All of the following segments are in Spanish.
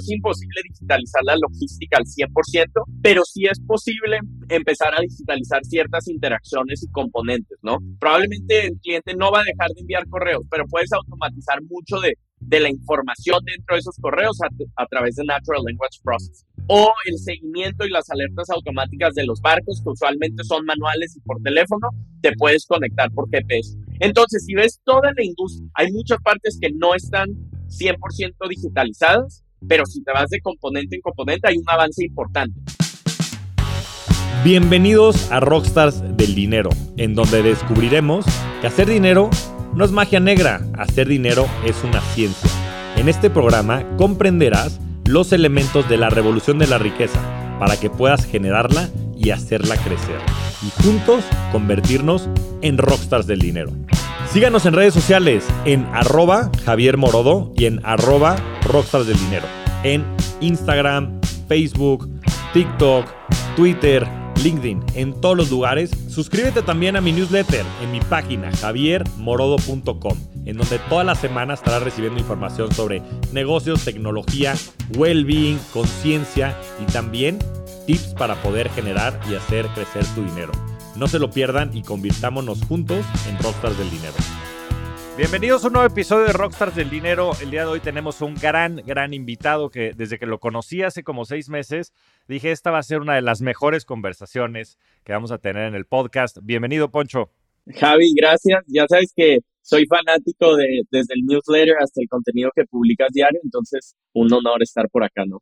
es imposible digitalizar la logística al 100%, pero sí es posible empezar a digitalizar ciertas interacciones y componentes, ¿no? Probablemente el cliente no va a dejar de enviar correos, pero puedes automatizar mucho de, de la información dentro de esos correos a, a través de Natural Language Processing. O el seguimiento y las alertas automáticas de los barcos, que usualmente son manuales y por teléfono, te puedes conectar por GPS. Entonces, si ves toda la industria, hay muchas partes que no están 100% digitalizadas, pero si te vas de componente en componente hay un avance importante. Bienvenidos a Rockstars del Dinero, en donde descubriremos que hacer dinero no es magia negra, hacer dinero es una ciencia. En este programa comprenderás los elementos de la revolución de la riqueza para que puedas generarla y hacerla crecer. Y juntos convertirnos en rockstars del dinero. Síganos en redes sociales en arroba Javier Morodo y en arroba Rockstars del Dinero. En Instagram, Facebook, TikTok, Twitter, LinkedIn, en todos los lugares. Suscríbete también a mi newsletter en mi página javiermorodo.com, en donde toda la semana estarás recibiendo información sobre negocios, tecnología, well-being, conciencia y también tips para poder generar y hacer crecer tu dinero. No se lo pierdan y convirtámonos juntos en Rockstars del Dinero. Bienvenidos a un nuevo episodio de Rockstars del Dinero. El día de hoy tenemos un gran, gran invitado que desde que lo conocí hace como seis meses, dije esta va a ser una de las mejores conversaciones que vamos a tener en el podcast. Bienvenido, Poncho. Javi, gracias. Ya sabes que soy fanático de desde el newsletter hasta el contenido que publicas diario, entonces un honor estar por acá, ¿no?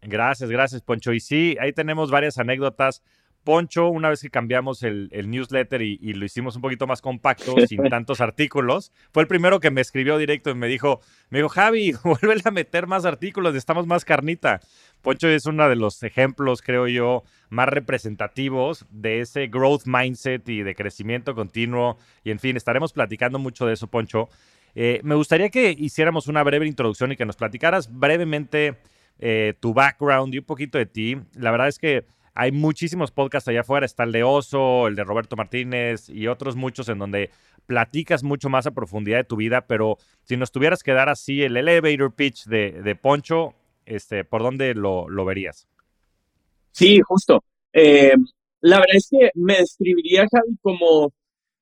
Gracias, gracias, Poncho. Y sí, ahí tenemos varias anécdotas Poncho, una vez que cambiamos el, newsletter y, lo hicimos un poquito más compacto, sin tantos artículos, fue el primero que me escribió directo y me dijo, me dijo, Javi, vuelve a meter más artículos, estamos más carnita. Poncho es uno de los ejemplos, creo yo, más representativos de ese growth mindset y de crecimiento continuo. Y en fin, estaremos platicando mucho de eso, Poncho. Eh, me gustaría que hiciéramos una breve introducción y que nos platicaras brevemente eh, tu background y un poquito de ti. La verdad es que hay muchísimos podcasts allá afuera, está el de Oso, el de Roberto Martínez y otros muchos en donde platicas mucho más a profundidad de tu vida, pero si nos tuvieras que dar así el elevator pitch de, Poncho, este, ¿por dónde lo, verías? Sí, justo. Eh, la verdad es que me describiría, Javi, como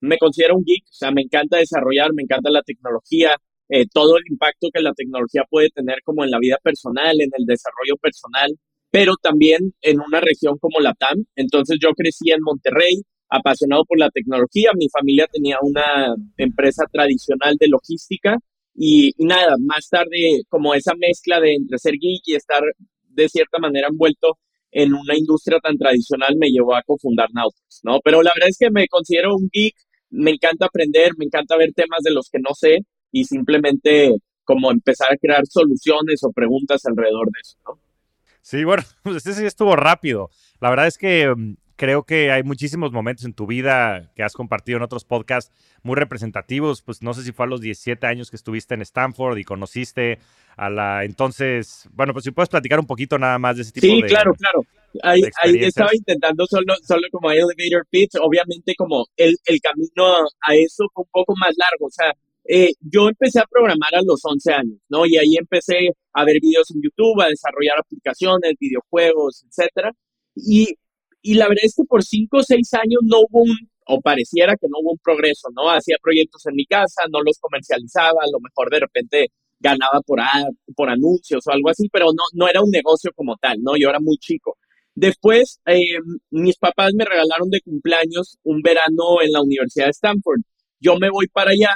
me considero un geek, o sea, me encanta desarrollar, me encanta la tecnología, eh, todo el impacto que la tecnología puede tener como en la vida personal, en el desarrollo personal pero también en una región como la TAM. Entonces yo crecí en Monterrey, apasionado por la tecnología. Mi familia tenía una empresa tradicional de logística y, nada, más tarde como esa mezcla de entre ser geek y estar de cierta manera envuelto en una industria tan tradicional me llevó a cofundar Nautilus, ¿no? Pero la verdad es que me considero un geek, me encanta aprender, me encanta ver temas de los que no sé y simplemente como empezar a crear soluciones o preguntas alrededor de eso, ¿no? Sí, bueno, este sí estuvo rápido. La verdad es que mm, creo que hay muchísimos momentos en tu vida que has compartido en otros podcasts muy representativos. Pues no sé si fue a los 17 años que estuviste en Stanford y conociste a la entonces, bueno, pues si puedes platicar un poquito nada más de ese tipo de Sí, claro, claro. Ahí, ahí, estaba intentando solo, solo como elevator pitch, obviamente como el, el camino a eso fue un poco más largo, o sea, eh, yo empecé a programar a los 11 años, ¿no? Y ahí empecé a ver videos en YouTube, a desarrollar aplicaciones, videojuegos, etcétera. Y, y la verdad es que por 5 o 6 años no hubo un, o pareciera que no hubo un progreso, ¿no? Hacía proyectos en mi casa, no los comercializaba, a lo mejor de repente ganaba por, por anuncios o algo así, pero no, no era un negocio como tal, ¿no? Yo era muy chico. Después, eh, mis papás me regalaron de cumpleaños un verano en la Universidad de Stanford. Yo me voy para allá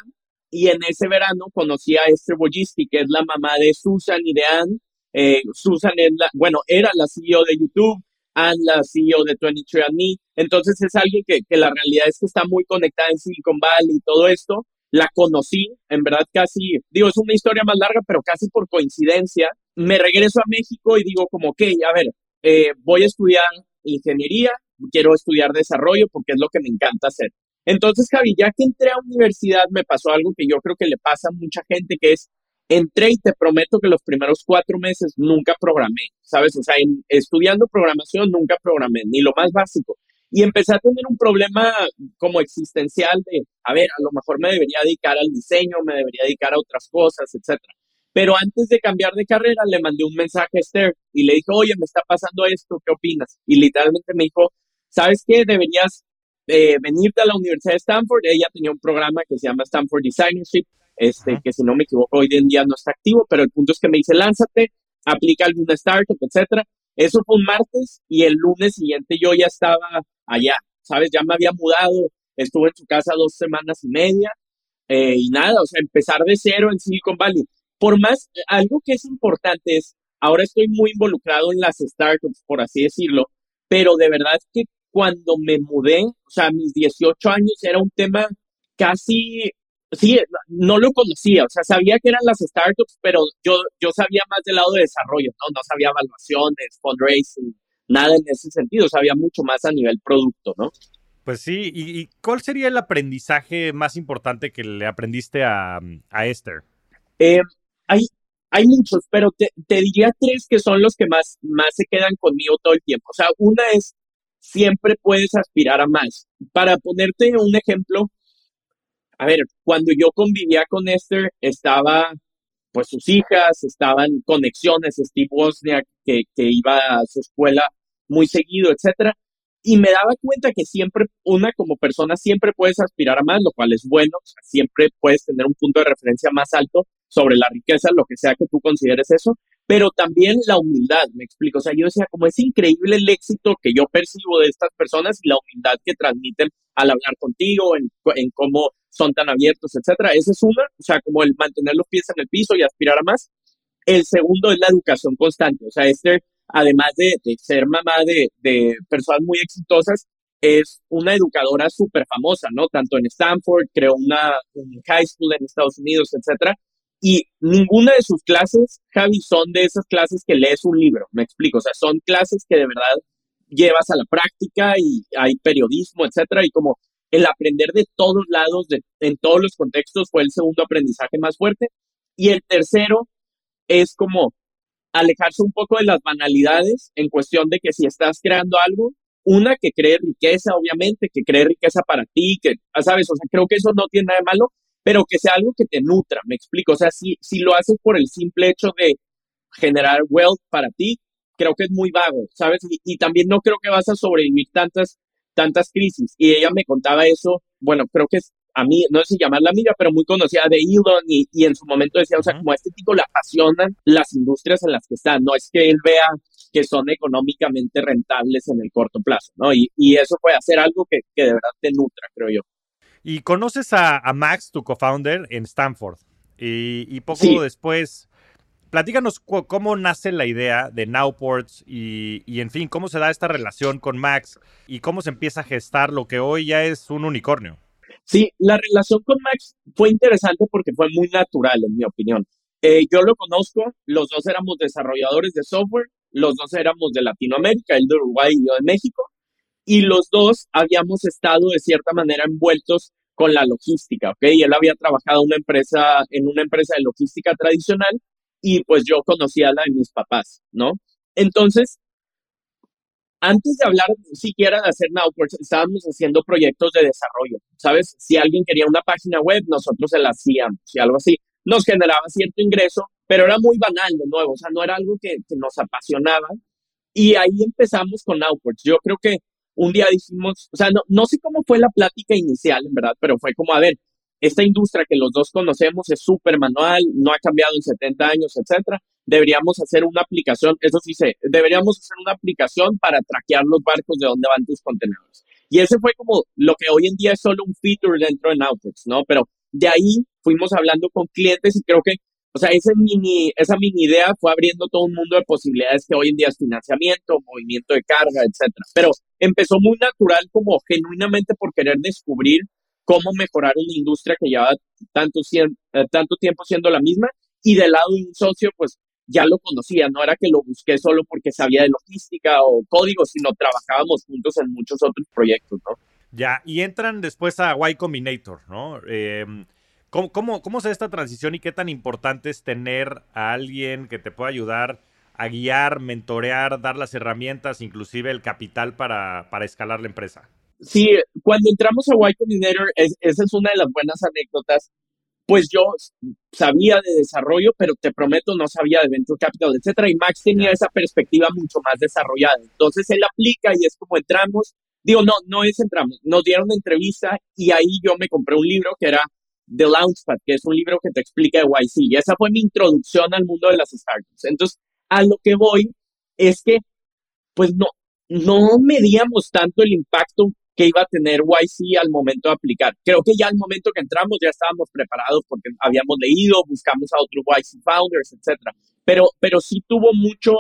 y en ese verano conocí a Esther Boyisti, que es la mamá de Susan y de Anne. Eh, Susan es la, bueno, era la CEO de YouTube, Anne la CEO de 23andMe. Entonces es alguien que, que la realidad es que está muy conectada en Silicon Valley y todo esto. La conocí, en verdad casi, digo, es una historia más larga, pero casi por coincidencia. Me regreso a México y digo como, ok, a ver, eh, voy a estudiar ingeniería, quiero estudiar desarrollo porque es lo que me encanta hacer. Entonces, Javi, ya que entré a universidad, me pasó algo que yo creo que le pasa a mucha gente, que es, entré y te prometo que los primeros cuatro meses nunca programé, ¿sabes? O sea, estudiando programación nunca programé, ni lo más básico. Y empecé a tener un problema como existencial de, a ver, a lo mejor me debería dedicar al diseño, me debería dedicar a otras cosas, etc. Pero antes de cambiar de carrera, le mandé un mensaje a Esther y le dije, oye, me está pasando esto, ¿qué opinas? Y literalmente me dijo, ¿sabes qué? Deberías eh, venirte a la Universidad de Stanford. Ella tenía un programa que se llama Stanford Designership, este, que si no me equivoco, hoy en día no está activo, pero el punto es que me dice, lánzate, aplica alguna startup, etcétera. Eso fue un martes y el lunes siguiente yo ya estaba allá, ¿sabes? Ya me había mudado, estuve en su casa dos semanas y media eh, y nada, o sea, empezar de cero en Silicon Valley. Por más, algo que es importante es, ahora estoy muy involucrado en las startups, por así decirlo, pero de verdad que cuando me mudé, o sea, a mis 18 años era un tema casi, sí, no lo conocía, o sea, sabía que eran las startups, pero yo, yo sabía más del lado de desarrollo, ¿no? No sabía evaluaciones, fundraising, nada en ese sentido, sabía mucho más a nivel producto, ¿no? Pues sí, ¿y, cuál sería el aprendizaje más importante que le aprendiste a, a Esther? Eh, hay, hay muchos, pero te, te, diría tres que son los que más, más se quedan conmigo todo el tiempo. O sea, una es siempre puedes aspirar a más. Para ponerte un ejemplo, a ver, cuando yo convivía con Esther, estaba, pues sus hijas, estaban conexiones, Steve Wozniak, que, que iba a su escuela muy seguido, etcétera. Y me daba cuenta que siempre, una como persona, siempre puedes aspirar a más, lo cual es bueno, siempre puedes tener un punto de referencia más alto sobre la riqueza, lo que sea que tú consideres eso, pero también la humildad, me explico. O sea, yo decía, como es increíble el éxito que yo percibo de estas personas y la humildad que transmiten al hablar contigo, en, en cómo son tan abiertos, etcétera. Esa es una, o sea, como el mantener los pies en el piso y aspirar a más. El segundo es la educación constante. O sea, este, además de, ser mamá de, de personas muy exitosas, es una educadora súper famosa, ¿no? Tanto en Stanford, creó una un high school en Estados Unidos, etcétera. Y ninguna de sus clases, Javi, son de esas clases que lees un libro, me explico. O sea, son clases que de verdad llevas a la práctica y hay periodismo, etcétera. Y como el aprender de todos lados, de, en todos los contextos, fue el segundo aprendizaje más fuerte. Y el tercero es como alejarse un poco de las banalidades en cuestión de que si estás creando algo, una que cree riqueza, obviamente, que cree riqueza para ti, que, ¿sabes? O sea, creo que eso no tiene nada de malo, pero que sea algo que te nutra, me explico. O sea, si, si lo haces por el simple hecho de generar wealth para ti, creo que es muy vago, ¿sabes? Y, también no creo que vas a sobrevivir tantas, tantas crisis. Y ella me contaba eso, bueno, creo que es a mí, no sé si llamarla amiga, pero muy conocida de Elon y, y en su momento decía, o sea, como a este tipo le apasionan las industrias en las que están, no es que él vea que son económicamente rentables en el corto plazo, ¿no? Y, y eso puede hacer algo que, que de verdad te nutra, creo yo. Y conoces a, Max, tu co-founder, en Stanford. Y, poco después, platícanos cómo nace la idea de Nowports y, y, en fin, cómo se da esta relación con Max y cómo se empieza a gestar lo que hoy ya es un unicornio. Sí, la relación con Max fue interesante porque fue muy natural, en mi opinión. Eh, yo lo conozco, los dos éramos desarrolladores de software, los dos éramos de Latinoamérica, él de Uruguay y yo de México y los dos habíamos estado de cierta manera envueltos con la logística, ¿ok? Y él había trabajado una empresa, en una empresa de logística tradicional y pues yo conocía la de mis papás, ¿no? Entonces, antes de hablar siquiera de hacer Nowports, estábamos haciendo proyectos de desarrollo, ¿sabes? Si alguien quería una página web, nosotros se la hacíamos y algo así. Nos generaba cierto ingreso, pero era muy banal de nuevo, o sea, no era algo que, que nos apasionaba. Y ahí empezamos con Nowports. Yo creo que un día dijimos, o sea, no, no sé cómo fue la plática inicial, en verdad, pero fue como, a ver, esta industria que los dos conocemos es súper manual, no ha cambiado en 70 años, etcétera. Deberíamos hacer una aplicación, eso sí sé, deberíamos hacer una aplicación para traquear los barcos de dónde van tus contenedores. Y ese fue como lo que hoy en día es solo un feature dentro de Nautilus, ¿no? Pero de ahí fuimos hablando con clientes y creo que o sea, esa mini, esa mini idea fue abriendo todo un mundo de posibilidades que hoy en día es financiamiento, movimiento de carga, etcétera. Pero empezó muy natural como genuinamente por querer descubrir cómo mejorar una industria que lleva tanto, eh, tanto tiempo siendo la misma y del lado de un socio, pues ya lo conocía, no era que lo busqué solo porque sabía de logística o código, sino trabajábamos juntos en muchos otros proyectos, ¿no? Ya, y entran después a Y Combinator, ¿no? Eh, ¿Cómo, cómo, se da esta transición y qué tan importante es tener a alguien que te pueda ayudar a guiar, mentorear, dar las herramientas, inclusive el capital para, para escalar la empresa? Sí, cuando entramos a Y Combinator, esa es una de las buenas anécdotas, pues yo sabía de desarrollo, pero te prometo no sabía de venture capital, etcétera. Y Max tenía esa perspectiva mucho más desarrollada. Entonces él aplica y es como entramos. Digo, no, no es entramos. Nos dieron una entrevista y ahí yo me compré un libro que era The Launchpad, que es un libro que te explica de YC. Y esa fue mi introducción al mundo de las startups. Entonces, a lo que voy es que, pues no, no medíamos tanto el impacto que iba a tener YC al momento de aplicar. Creo que ya al momento que entramos ya estábamos preparados porque habíamos leído, buscamos a otros YC founders, etcétera. Pero, pero sí tuvo mucho,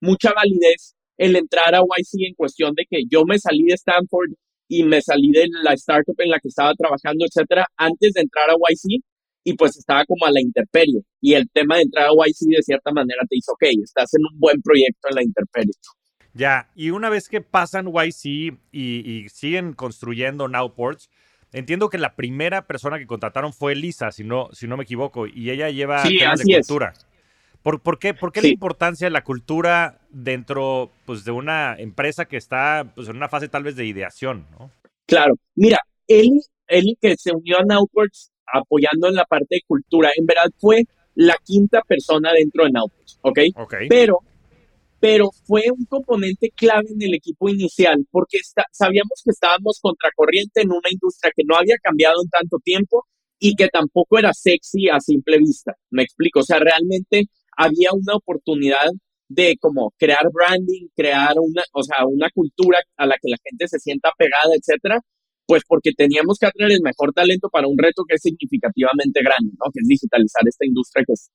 mucha validez el entrar a YC en cuestión de que yo me salí de Stanford y me salí de la startup en la que estaba trabajando, etcétera, antes de entrar a YC y pues estaba como a la intemperie. Y el tema de entrar a YC de cierta manera te dice, ok, estás en un buen proyecto en la intemperie. Ya, y una vez que pasan YC y, siguen construyendo Nowports, entiendo que la primera persona que contrataron fue Lisa, si no, si no me equivoco, y ella lleva temas de cultura. ¿Por, ¿Por, qué, por qué la importancia de la cultura dentro pues, de una empresa que está pues, en una fase tal vez de ideación? ¿no? Claro, mira, él, él que se unió a Nowports apoyando en la parte de cultura, en verdad fue la quinta persona dentro de Nowports, ¿ok? Ok. Pero pero fue un componente clave en el equipo inicial porque sabíamos que estábamos contracorriente en una industria que no había cambiado en tanto tiempo y que tampoco era sexy a simple vista. Me explico, o sea, realmente había una oportunidad de como crear branding, crear una, o sea, una cultura a la que la gente se sienta pegada, etcétera, pues porque teníamos que atraer el mejor talento para un reto que es significativamente grande, ¿no? Que es digitalizar esta industria que es,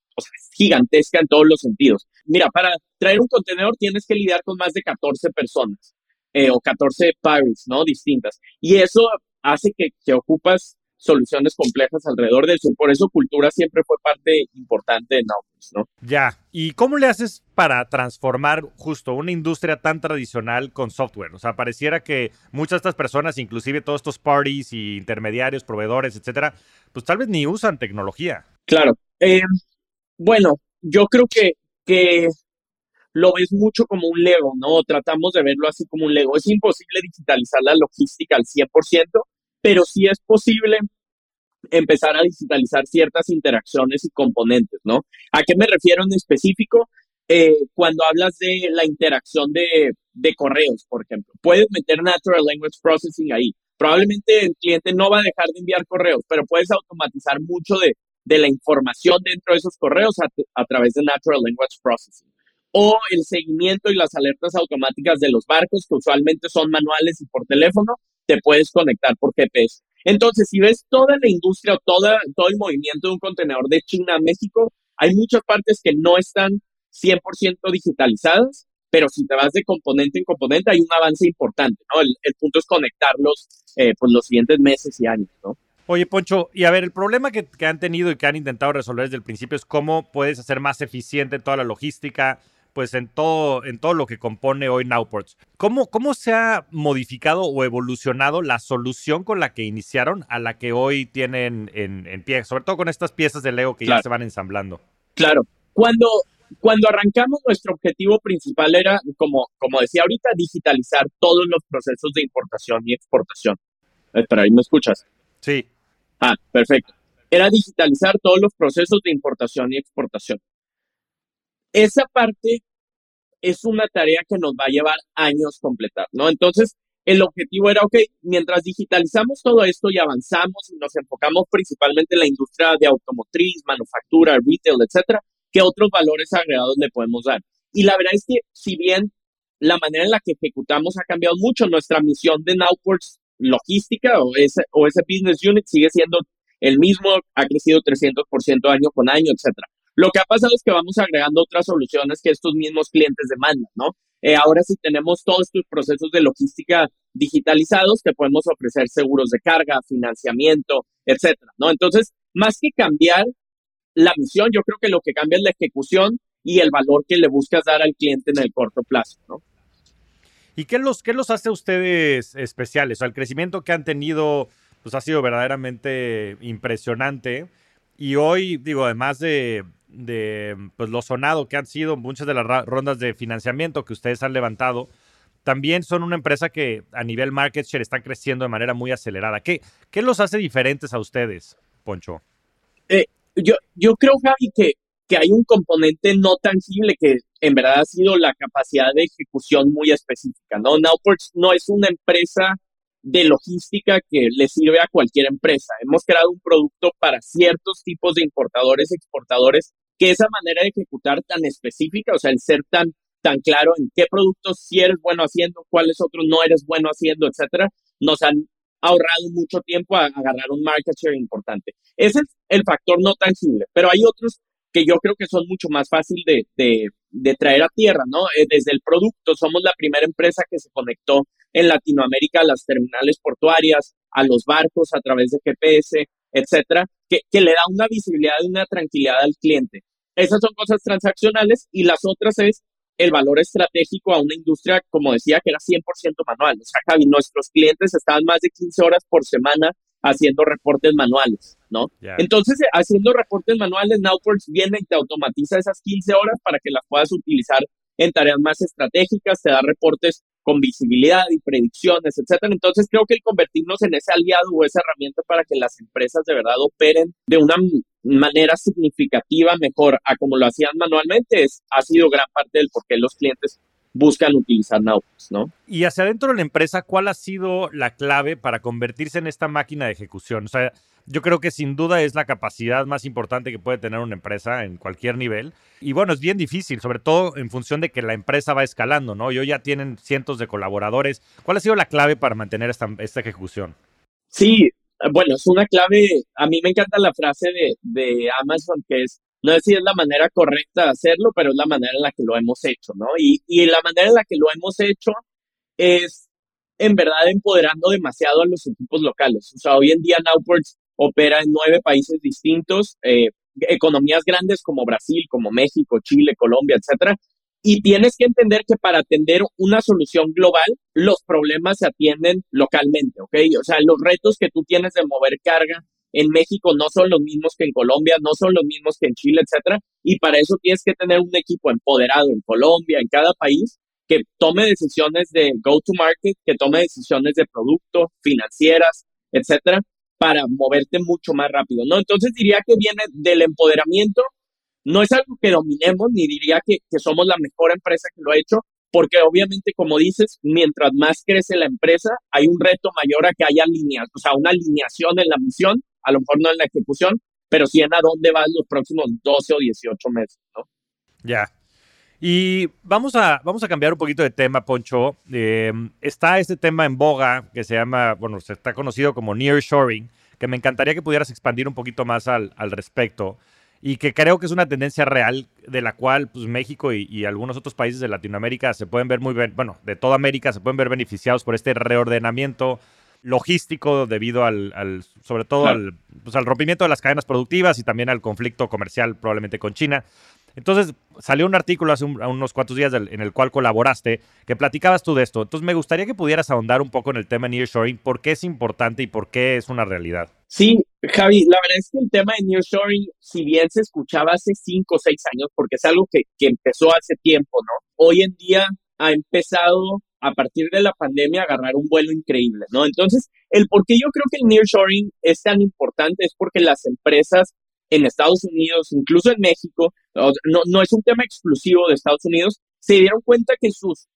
gigantesca en todos los sentidos. Mira, para traer un contenedor tienes que lidiar con más de 14 personas eh, o 14 pares, ¿no? Distintas. Y eso hace que, que ocupas soluciones complejas alrededor de eso. Por eso cultura siempre fue parte importante de Nautilus, ¿no? Ya. ¿Y cómo le haces para transformar justo una industria tan tradicional con software? O sea, pareciera que muchas de estas personas, inclusive todos estos parties y intermediarios, proveedores, etcétera, pues tal vez ni usan tecnología. Claro. Eh, bueno, yo creo que, que lo ves mucho como un Lego, ¿no? Tratamos de verlo así como un Lego. Es imposible digitalizar la logística al 100%, pero sí es posible empezar a digitalizar ciertas interacciones y componentes, ¿no? ¿A qué me refiero en específico? Eh, cuando hablas de la interacción de, de, correos, por ejemplo, puedes meter Natural Language Processing ahí. Probablemente el cliente no va a dejar de enviar correos, pero puedes automatizar mucho de, de la información dentro de esos correos a, a través de Natural Language Processing. O el seguimiento y las alertas automáticas de los barcos, que usualmente son manuales y por teléfono, te puedes conectar por GPS. Entonces, si ves toda la industria o toda, todo el movimiento de un contenedor de China a México, hay muchas partes que no están 100% digitalizadas, pero si te vas de componente en componente, hay un avance importante, ¿no? El, punto es conectarlos eh, pues los siguientes meses y años, ¿no? Oye, Poncho, y a ver, el problema que, que, han tenido y que han intentado resolver desde el principio es cómo puedes hacer más eficiente toda la logística, pues en todo, en todo lo que compone hoy Nowports. ¿Cómo, ¿Cómo se ha modificado o evolucionado la solución con la que iniciaron a la que hoy tienen en, en pie, sobre todo con estas piezas de Lego que ya se van ensamblando? Claro. Cuando, cuando arrancamos, nuestro objetivo principal era, como, como decía ahorita, digitalizar todos los procesos de importación y exportación. Espera, ahí me escuchas. Sí. Ah, perfecto. Era digitalizar todos los procesos de importación y exportación. Esa parte es una tarea que nos va a llevar años completar, ¿no? Entonces, el objetivo era, ok, mientras digitalizamos todo esto y avanzamos y nos enfocamos principalmente en la industria de automotriz, manufactura, retail, etcétera, ¿qué otros valores agregados le podemos dar? Y la verdad es que, si bien la manera en la que ejecutamos ha cambiado mucho, nuestra misión de Nowports logística o ese, o ese business unit sigue siendo el mismo, ha crecido 300% año con año, etcétera. Lo que ha pasado es que vamos agregando otras soluciones que estos mismos clientes demandan, ¿no? Eh, ahora sí tenemos todos estos procesos de logística digitalizados que podemos ofrecer seguros de carga, financiamiento, etcétera, ¿no? Entonces, más que cambiar la misión, yo creo que lo que cambia es la ejecución y el valor que le buscas dar al cliente en el corto plazo, ¿no? ¿Y qué los, qué los hace a ustedes especiales? O sea, el crecimiento que han tenido pues ha sido verdaderamente impresionante. Y hoy, digo, además de, de pues, lo sonado que han sido muchas de las rondas de financiamiento que ustedes han levantado, también son una empresa que a nivel market share están creciendo de manera muy acelerada. ¿Qué, qué los hace diferentes a ustedes, Poncho? Eh, yo, yo creo, Javi, que, que hay un componente no tangible que en verdad ha sido la capacidad de ejecución muy específica, ¿no? Nowports no es una empresa de logística que le sirve a cualquier empresa. Hemos creado un producto para ciertos tipos de importadores, exportadores, que esa manera de ejecutar tan específica, o sea, el ser tan, tan claro en qué productos sí eres bueno haciendo, cuáles otros no eres bueno haciendo, etcétera, nos han ahorrado mucho tiempo a agarrar un market share importante. Ese es el factor no tangible, pero hay otros que yo creo que son mucho más fácil de, de, traer a tierra, ¿no? Eh, desde el producto, somos la primera empresa que se conectó en Latinoamérica a las terminales portuarias, a los barcos a través de GPS, etcétera, que, que le da una visibilidad y una tranquilidad al cliente. Esas son cosas transaccionales y las otras es el valor estratégico a una industria, como decía, que era 100% manual. O sea, Javi, nuestros clientes estaban más de 15 horas por semana haciendo reportes manuales, ¿no? Entonces, haciendo reportes manuales, Nowports viene y te automatiza esas 15 horas para que las puedas utilizar en tareas más estratégicas, te da reportes con visibilidad y predicciones, etcétera. Entonces, creo que el convertirnos en ese aliado o esa herramienta para que las empresas de verdad operen de una manera significativa mejor a como lo hacían manualmente es, ha sido gran parte del por qué los clientes buscan utilizar Nautilus, ¿no? Y hacia adentro de la empresa, ¿cuál ha sido la clave para convertirse en esta máquina de ejecución? O sea, yo creo que sin duda es la capacidad más importante que puede tener una empresa en cualquier nivel. Y bueno, es bien difícil, sobre todo en función de que la empresa va escalando, ¿no? Yo ya tienen cientos de colaboradores. ¿Cuál ha sido la clave para mantener esta, ejecución? Sí, bueno, es una clave. A mí me encanta la frase de, de Amazon que es no sé si es la manera correcta de hacerlo, pero es la manera en la que lo hemos hecho, ¿no? Y, y la manera en la que lo hemos hecho es, en verdad, empoderando demasiado a los equipos locales. O sea, hoy en día Nowports opera en nueve países distintos, eh, economías grandes como Brasil, como México, Chile, Colombia, etcétera. Y tienes que entender que para atender una solución global, los problemas se atienden localmente, ¿ok? O sea, los retos que tú tienes de mover carga, en México no son los mismos que en Colombia, no son los mismos que en Chile, etcétera, y para eso tienes que tener un equipo empoderado en Colombia, en cada país, que tome decisiones de go to market, que tome decisiones de producto, financieras, etcétera, para moverte mucho más rápido, ¿no? Entonces diría que viene del empoderamiento, no es algo que dominemos, ni diría que, que somos la mejor empresa que lo ha hecho, porque obviamente, como dices, mientras más crece la empresa, hay un reto mayor a que haya líneas, o sea, una alineación en la misión a lo mejor no en la ejecución, pero sí en a dónde vas los próximos 12 o 18 meses, ¿no? Ya. Y vamos a, vamos a cambiar un poquito de tema, Poncho. Eh, está este tema en boga que se llama, bueno, se está conocido como nearshoring, que me encantaría que pudieras expandir un poquito más al, al respecto y que creo que es una tendencia real de la cual pues, México y, y, algunos otros países de Latinoamérica se pueden ver muy bien, bueno, de toda América se pueden ver beneficiados por este reordenamiento logístico debido al, sobre todo al, pues, al rompimiento de las cadenas productivas y también al conflicto comercial probablemente con China. Entonces salió un artículo hace unos cuantos días en el cual colaboraste, que platicabas tú de esto. Entonces me gustaría que pudieras ahondar un poco en el tema nearshoring, por qué es importante y por qué es una realidad. Sí, Javi, la verdad es que el tema de nearshoring, si bien se escuchaba hace cinco o seis años, porque es algo que, que empezó hace tiempo, ¿no? Hoy en día ha empezado a partir de la pandemia agarrar un vuelo increíble, ¿no? Entonces, el por qué yo creo que el nearshoring es tan importante es porque las empresas en Estados Unidos, incluso en México, no, no es un tema exclusivo de Estados Unidos, se dieron cuenta que sus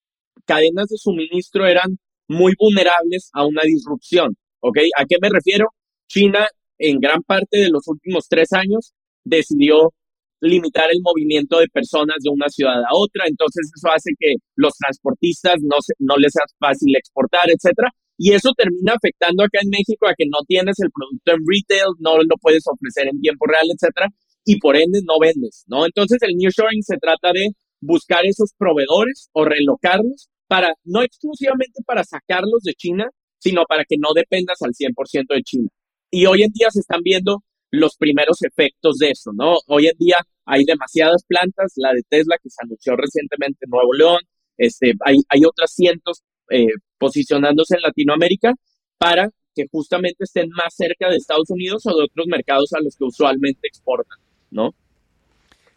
cadenas de suministro eran muy vulnerables a una disrupción, ¿ok? ¿A qué me refiero? China, en gran parte de los últimos tres años, decidió limitar el movimiento de personas de una ciudad a otra, entonces eso hace que los transportistas no, no les sea fácil exportar, etcétera, y eso termina afectando acá en México a que no tienes el producto en retail, no lo puedes ofrecer en tiempo real, etcétera, y por ende no vendes, ¿no? Entonces el nearshoring se trata de buscar esos proveedores o relocarlos para, no exclusivamente para sacarlos de China, sino para que no dependas al 100% de China. Y hoy en día se están viendo los primeros efectos de eso, ¿no? Hoy en día hay demasiadas plantas, la de Tesla que se anunció recientemente en Nuevo León, este, hay, hay otras cientos eh, posicionándose en Latinoamérica para que justamente estén más cerca de Estados Unidos o de otros mercados a los que usualmente exportan, ¿no?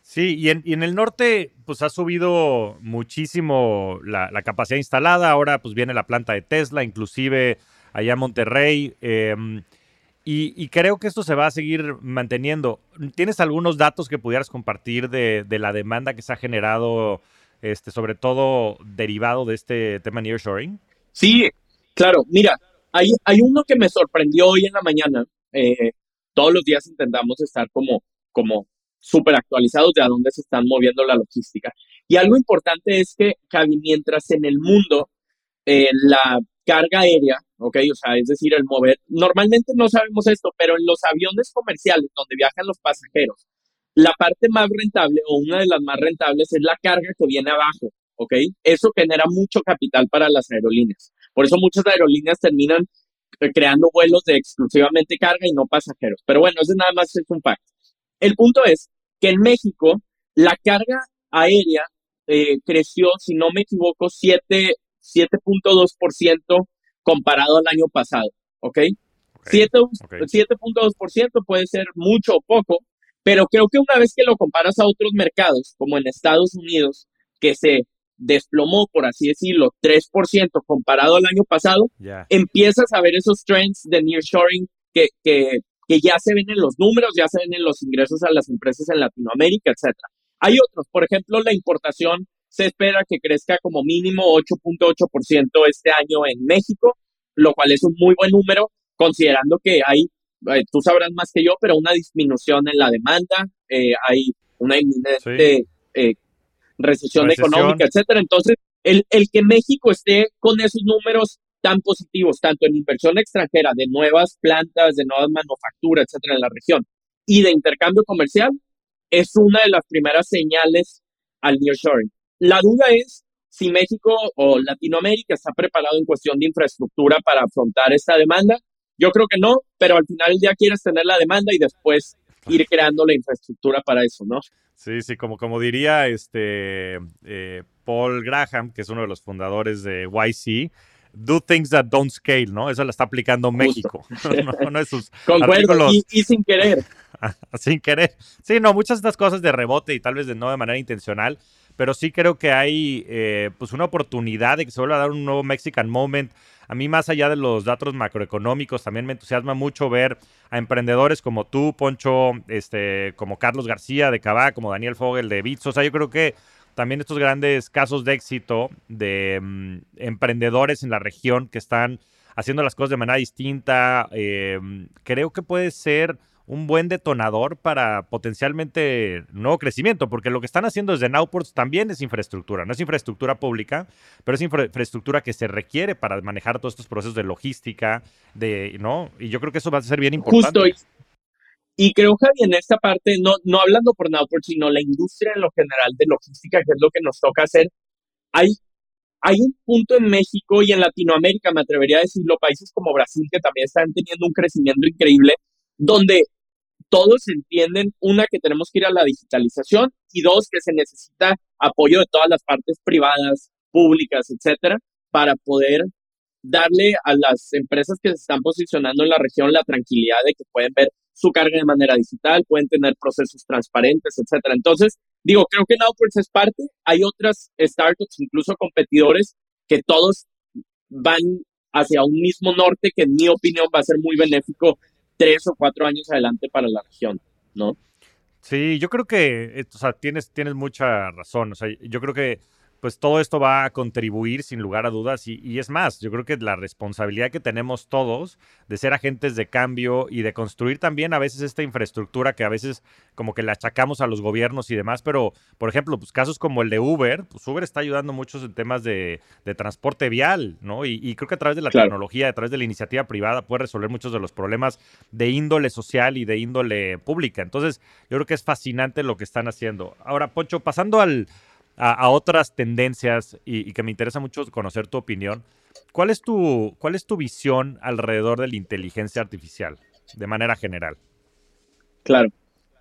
Sí, y en, el norte pues ha subido muchísimo la, la, capacidad instalada, ahora pues viene la planta de Tesla, inclusive allá en Monterrey. Eh, Y, creo que esto se va a seguir manteniendo. ¿Tienes algunos datos que pudieras compartir de, la demanda que se ha generado, este, sobre todo derivado de este tema nearshoring? Sí, claro. Mira, hay, hay uno que me sorprendió hoy en la mañana. Eh, todos los días intentamos estar como, como súper actualizados de a dónde se están moviendo la logística. Y algo importante es que, mientras en el mundo eh, la carga aérea, ¿ok? O sea, es decir, el mover, normalmente no sabemos esto, pero en los aviones comerciales donde viajan los pasajeros, la parte más rentable o una de las más rentables es la carga que viene abajo, ¿ok? Eso genera mucho capital para las aerolíneas. Por eso muchas aerolíneas terminan eh, creando vuelos de exclusivamente carga y no pasajeros. Pero bueno, eso nada más es un fact. El punto es que en México la carga aérea eh, creció, si no me equivoco, 7.2% comparado al año pasado, ¿ok? 7.2% puede ser mucho o poco, pero creo que una vez que lo comparas a otros mercados, como en Estados Unidos, que se desplomó, por así decirlo, 3% comparado al año pasado, empiezas a ver esos trends de nearshoring que, que, que ya se ven en los números, ya se ven en los ingresos a las empresas en Latinoamérica, etcétera. Hay otros, por ejemplo, la importación se espera que crezca como mínimo 8.8% este año en México, lo cual es un muy buen número, considerando que hay, eh, tú sabrás más que yo, pero una disminución en la demanda, eh, hay una inminente eh, recesión, económica, etcétera. Entonces, el, el que México esté con esos números tan positivos, tanto en inversión extranjera, de nuevas plantas, de nuevas manufacturas, etcétera, en la región, y de intercambio comercial, es una de las primeras señales al nearshoring. La duda es si México o Latinoamérica está preparado en cuestión de infraestructura para afrontar esta demanda. Yo creo que no, pero al final ya quieres tener la demanda y después ir creando la infraestructura para eso, ¿no? Sí, sí, como, como diría este eh, Paul Graham, que es uno de los fundadores de YC, do things that don't scale, ¿no? Eso la está aplicando México. no, no es sus y, sin querer. sin querer. Sí, no, muchas de estas cosas de rebote y tal vez de no de manera intencional, pero sí creo que hay eh, pues una oportunidad de que se vuelva a dar un nuevo Mexican Moment. A mí, más allá de los datos macroeconómicos, también me entusiasma mucho ver a emprendedores como tú, Poncho, este, como Carlos García de Cabá, como Daniel Fogel de Bits. O sea, yo creo que también estos grandes casos de éxito de mm, emprendedores en la región que están haciendo las cosas de manera distinta, eh, creo que puede ser un buen detonador para potencialmente nuevo crecimiento, porque lo que están haciendo desde Nowports también es infraestructura, no es infraestructura pública, pero es infraestructura que se requiere para manejar todos estos procesos de logística, de, ¿no? Y yo creo que eso va a ser bien importante. Justo, y creo, Javi, en esta parte, no, no hablando por Nowport, sino la industria en lo general de logística, que es lo que nos toca hacer, hay, hay un punto en México y en Latinoamérica, me atrevería a decirlo, países como Brasil, que también están teniendo un crecimiento increíble, donde todos entienden, una, que tenemos que ir a la digitalización y dos, que se necesita apoyo de todas las partes privadas, públicas, etcétera, para poder darle a las empresas que se están posicionando en la región la tranquilidad de que pueden ver su carga de manera digital, pueden tener procesos transparentes, etcétera. Entonces, digo, creo que Nowports es parte. Hay otras startups, incluso competidores, que todos van hacia un mismo norte que en mi opinión va a ser muy benéfico tres o cuatro años adelante para la región, ¿no? Sí, yo creo que, eh, o sea, tienes, tienes mucha razón. O sea, yo creo que pues todo esto va a contribuir sin lugar a dudas y, es más, yo creo que la responsabilidad que tenemos todos de ser agentes de cambio y de construir también a veces esta infraestructura que a veces como que le achacamos a los gobiernos y demás, pero por ejemplo, pues casos como el de Uber, pues Uber está ayudando mucho en temas de, transporte vial, ¿no? Y, creo que a través de la tecnología, a través de la iniciativa privada puede resolver muchos de los problemas de índole social y de índole pública. Entonces, yo creo que es fascinante lo que están haciendo. Ahora, Poncho, pasando al a, otras tendencias y, que me interesa mucho conocer tu opinión. ¿Cuál es tu, cuál es tu visión alrededor de la inteligencia artificial de manera general? Claro.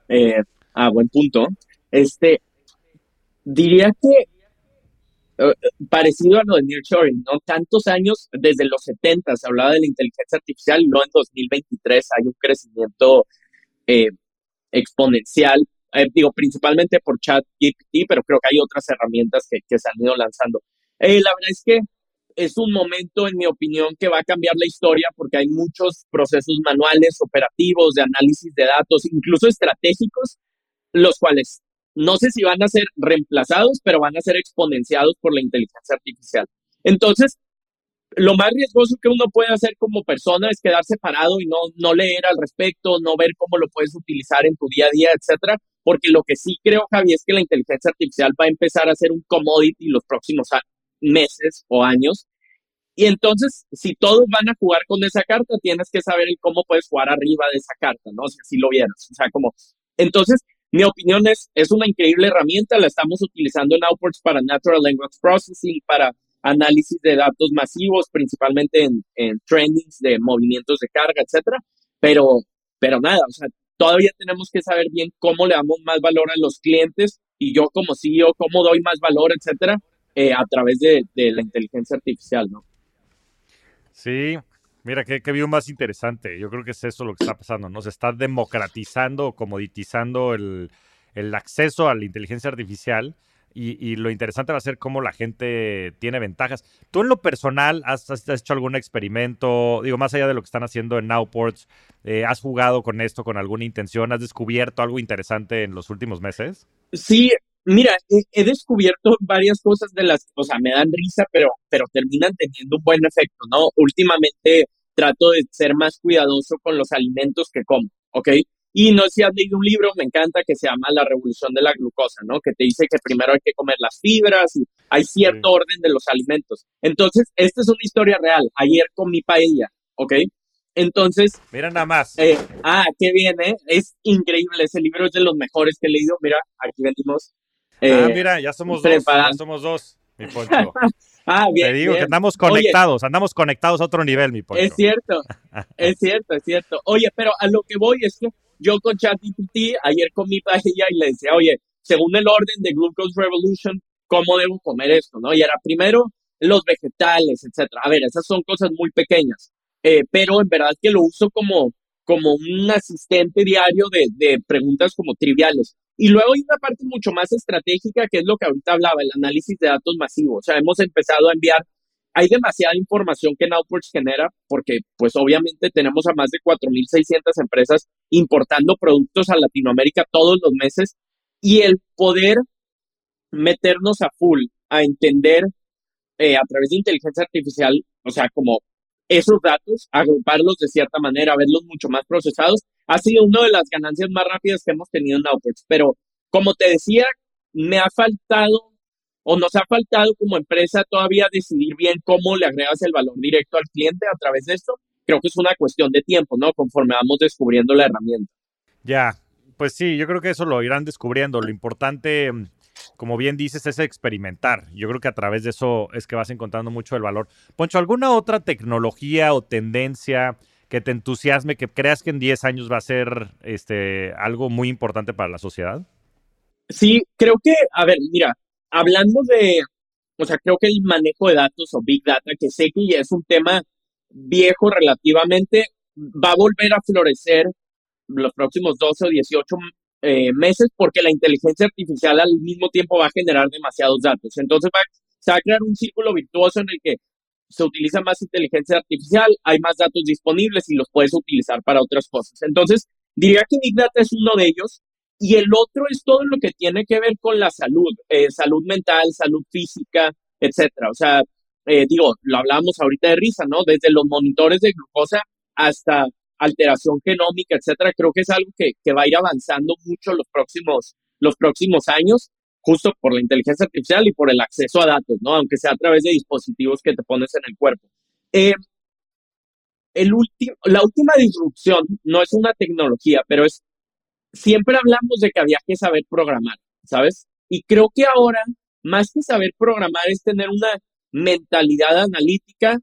Eh, ah, buen punto. Este, diría que eh, parecido a lo de nearshoring, ¿no? Tantos años, desde los 70 se hablaba de la inteligencia artificial, no en 2023 hay un crecimiento eh, exponencial eh, digo, principalmente por ChatGPT, pero creo que hay otras herramientas que, se han ido lanzando. Eh, la verdad es que es un momento, en mi opinión, que va a cambiar la historia porque hay muchos procesos manuales, operativos, de análisis de datos, incluso estratégicos, los cuales no sé si van a ser reemplazados, pero van a ser exponenciados por la inteligencia artificial. Entonces, lo más riesgoso que uno puede hacer como persona es quedarse parado y no, no leer al respecto, no ver cómo lo puedes utilizar en tu día a día, etcétera, porque lo que sí creo, Javi, es que la inteligencia artificial va a empezar a ser un commodity los próximos meses o años. Y entonces, si todos van a jugar con esa carta, tienes que saber cómo puedes jugar arriba de esa carta, ¿no? Si así lo vieras. O sea, como, entonces, mi opinión es, es una increíble herramienta, la estamos utilizando en Outports para Natural Language Processing, para análisis de datos masivos, principalmente en, en trainings de movimientos de carga, etcétera. Pero, pero nada, o sea, todavía tenemos que saber bien cómo le damos más valor a los clientes y yo como CEO, cómo doy más valor, etcétera, eh, a través de, la inteligencia artificial, ¿no? Sí, mira, qué, qué view más interesante. Yo creo que es eso lo que está pasando, ¿no? Se está democratizando, comoditizando el, el acceso a la inteligencia artificial y, lo interesante va a ser cómo la gente tiene ventajas. Tú en lo personal, ¿has, hecho algún experimento? Digo, más allá de lo que están haciendo en Nowports, eh, ¿has jugado con esto con alguna intención? ¿Has descubierto algo interesante en los últimos meses? Sí, mira, he, descubierto varias cosas de las, o sea, me dan risa, pero, pero terminan teniendo un buen efecto, ¿no? Últimamente trato de ser más cuidadoso con los alimentos que como, ¿ok? Y no sé si has leído un libro, me encanta, que se llama La Revolución de la Glucosa, ¿no? Que te dice que primero hay que comer las fibras y hay cierto orden de los alimentos. Entonces, esta es una historia real. Ayer comí paella, ¿ok? Entonces. Mira nada más. Eh, ah, qué bien, ¿eh? Es increíble. Ese libro es de los mejores que he leído. Mira, aquí venimos. Eh, ah, mira, ya somos dos. Ya somos dos, mi Poncho. ah, bien. Te digo que andamos conectados, andamos conectados a otro nivel, mi Poncho. Es cierto, es cierto, es cierto. Oye, pero a lo que voy es que yo con ChatGPT ayer comí paella y le decía, oye, según el orden de Glucose Revolution, ¿cómo debo comer esto? ¿no? Y era primero los vegetales, etcétera. A ver, esas son cosas muy pequeñas, eh, pero en verdad que lo uso como, como un asistente diario de, de preguntas como triviales. Y luego hay una parte mucho más estratégica, que es lo que ahorita hablaba, el análisis de datos masivos. O sea, hemos empezado a enviar hay demasiada información que Nowports genera porque pues obviamente tenemos a más de 4.600 empresas importando productos a Latinoamérica todos los meses y el poder meternos a full a entender eh, a través de inteligencia artificial, o sea, como esos datos, agruparlos de cierta manera, verlos mucho más procesados, ha sido una de las ganancias más rápidas que hemos tenido en Nowports. Pero como te decía, me ha faltado o nos ha faltado como empresa todavía decidir bien cómo le agregas el valor directo al cliente a través de esto. Creo que es una cuestión de tiempo, ¿no? Conforme vamos descubriendo la herramienta. Ya, pues sí, yo creo que eso lo irán descubriendo. Lo importante, como bien dices, es experimentar. Yo creo que a través de eso es que vas encontrando mucho el valor. Poncho, ¿alguna otra tecnología o tendencia que te entusiasme, que creas que en 10 años va a ser este, algo muy importante para la sociedad? Sí, creo que, a ver, mira, hablando de, o sea, creo que el manejo de datos o Big Data, que sé que ya es un tema viejo relativamente, va a volver a florecer los próximos 12 o 18 eh, meses porque la inteligencia artificial al mismo tiempo va a generar demasiados datos. Entonces se va a crear un círculo virtuoso en el que se utiliza más inteligencia artificial, hay más datos disponibles y los puedes utilizar para otras cosas. Entonces, diría que Big Data es uno de ellos. Y el otro es todo lo que tiene que ver con la salud, eh, salud mental, salud física, etcétera. O sea, eh, digo, lo hablamos ahorita de risa, ¿no? Desde los monitores de glucosa hasta alteración genómica, etcétera. Creo que es algo que, que va a ir avanzando mucho los próximos, los próximos años, justo por la inteligencia artificial y por el acceso a datos, ¿no? Aunque sea a través de dispositivos que te pones en el cuerpo. Eh, el la última disrupción no es una tecnología, pero es siempre hablamos de que había que saber programar, ¿sabes? Y creo que ahora, más que saber programar, es tener una mentalidad analítica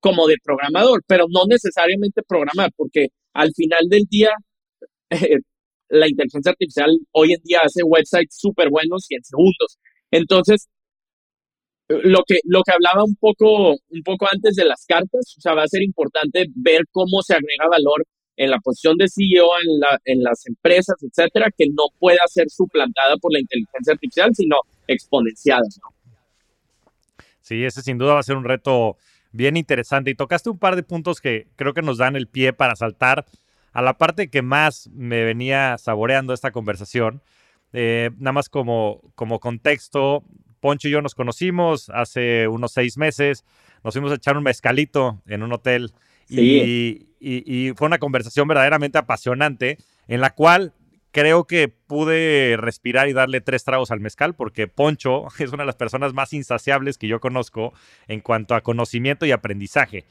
como de programador, pero no necesariamente programar, porque al final del día, la inteligencia artificial hoy en día hace websites súper buenos y en segundos. Entonces, lo que, lo que hablaba un poco, un poco antes de las cartas, o sea, va a ser importante ver cómo se agrega valor en la posición de CEO en, la, en las empresas, etcétera, que no pueda ser suplantada por la inteligencia artificial, sino exponenciada. Sí, ese sin duda va a ser un reto bien interesante. Y tocaste un par de puntos que creo que nos dan el pie para saltar a la parte que más me venía saboreando esta conversación. Eh, nada más como, como contexto, Poncho y yo nos conocimos hace unos seis meses, nos fuimos a echar un mezcalito en un hotel y, y, fue una conversación verdaderamente apasionante en la cual creo que pude respirar y darle tres tragos al mezcal porque Poncho es una de las personas más insaciables que yo conozco en cuanto a conocimiento y aprendizaje.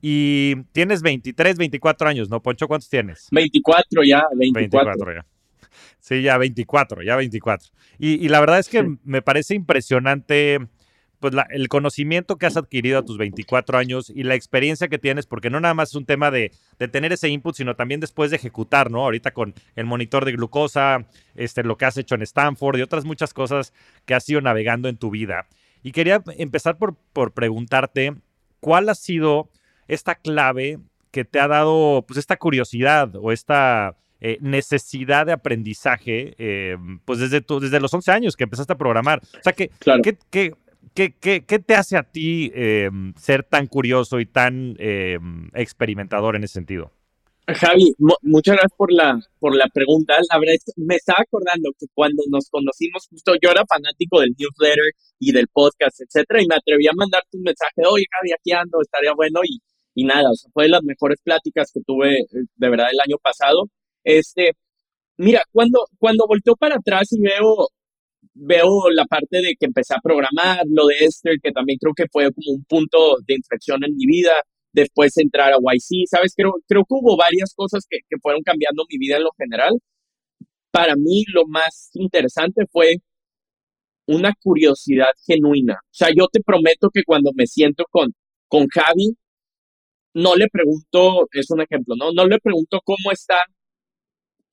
Y tienes 23, 24 años, ¿no, Poncho? ¿Cuántos tienes? 24 ya, 24. 24 ya. Sí, ya 24, ya 24. Y, y la verdad es que me parece impresionante pues el conocimiento que has adquirido a tus 24 años y la experiencia que tienes, porque no nada más es un tema de, tener ese input, sino también después de ejecutar, ¿no? Ahorita con el monitor de glucosa, este, lo que has hecho en Stanford y otras muchas cosas que has ido navegando en tu vida. Y quería empezar por, por preguntarte, ¿cuál ha sido esta clave que te ha dado, pues, esta curiosidad o esta... Eh, necesidad de aprendizaje, eh, pues desde, tu, desde los 11 años que empezaste a programar. O sea, que, claro. ¿qué, ¿Qué, qué, qué te hace a ti em, ser tan curioso y tan em, experimentador en ese sentido? Javi, muchas gracias por la, por la pregunta. La verdad es me estaba acordando que cuando nos conocimos, justo yo era fanático del newsletter y del podcast, etcétera, y me atreví a mandarte un mensaje, oye Javi, aquí ando, estaría bueno, y, y nada, fue de las mejores pláticas que tuve eh, de verdad el año pasado. Este, mira, cuando, cuando volteo para atrás y veo veo la parte de que empecé a programar, lo de Esther, que también creo que fue como un punto de inflexión en mi vida, después entrar a YC, ¿sabes? Creo, creo que hubo varias cosas que, que fueron cambiando mi vida en lo general. Para mí lo más interesante fue una curiosidad genuina. O sea, yo te prometo que cuando me siento con, con Javi, no le pregunto, es un ejemplo, ¿no? No le pregunto cómo está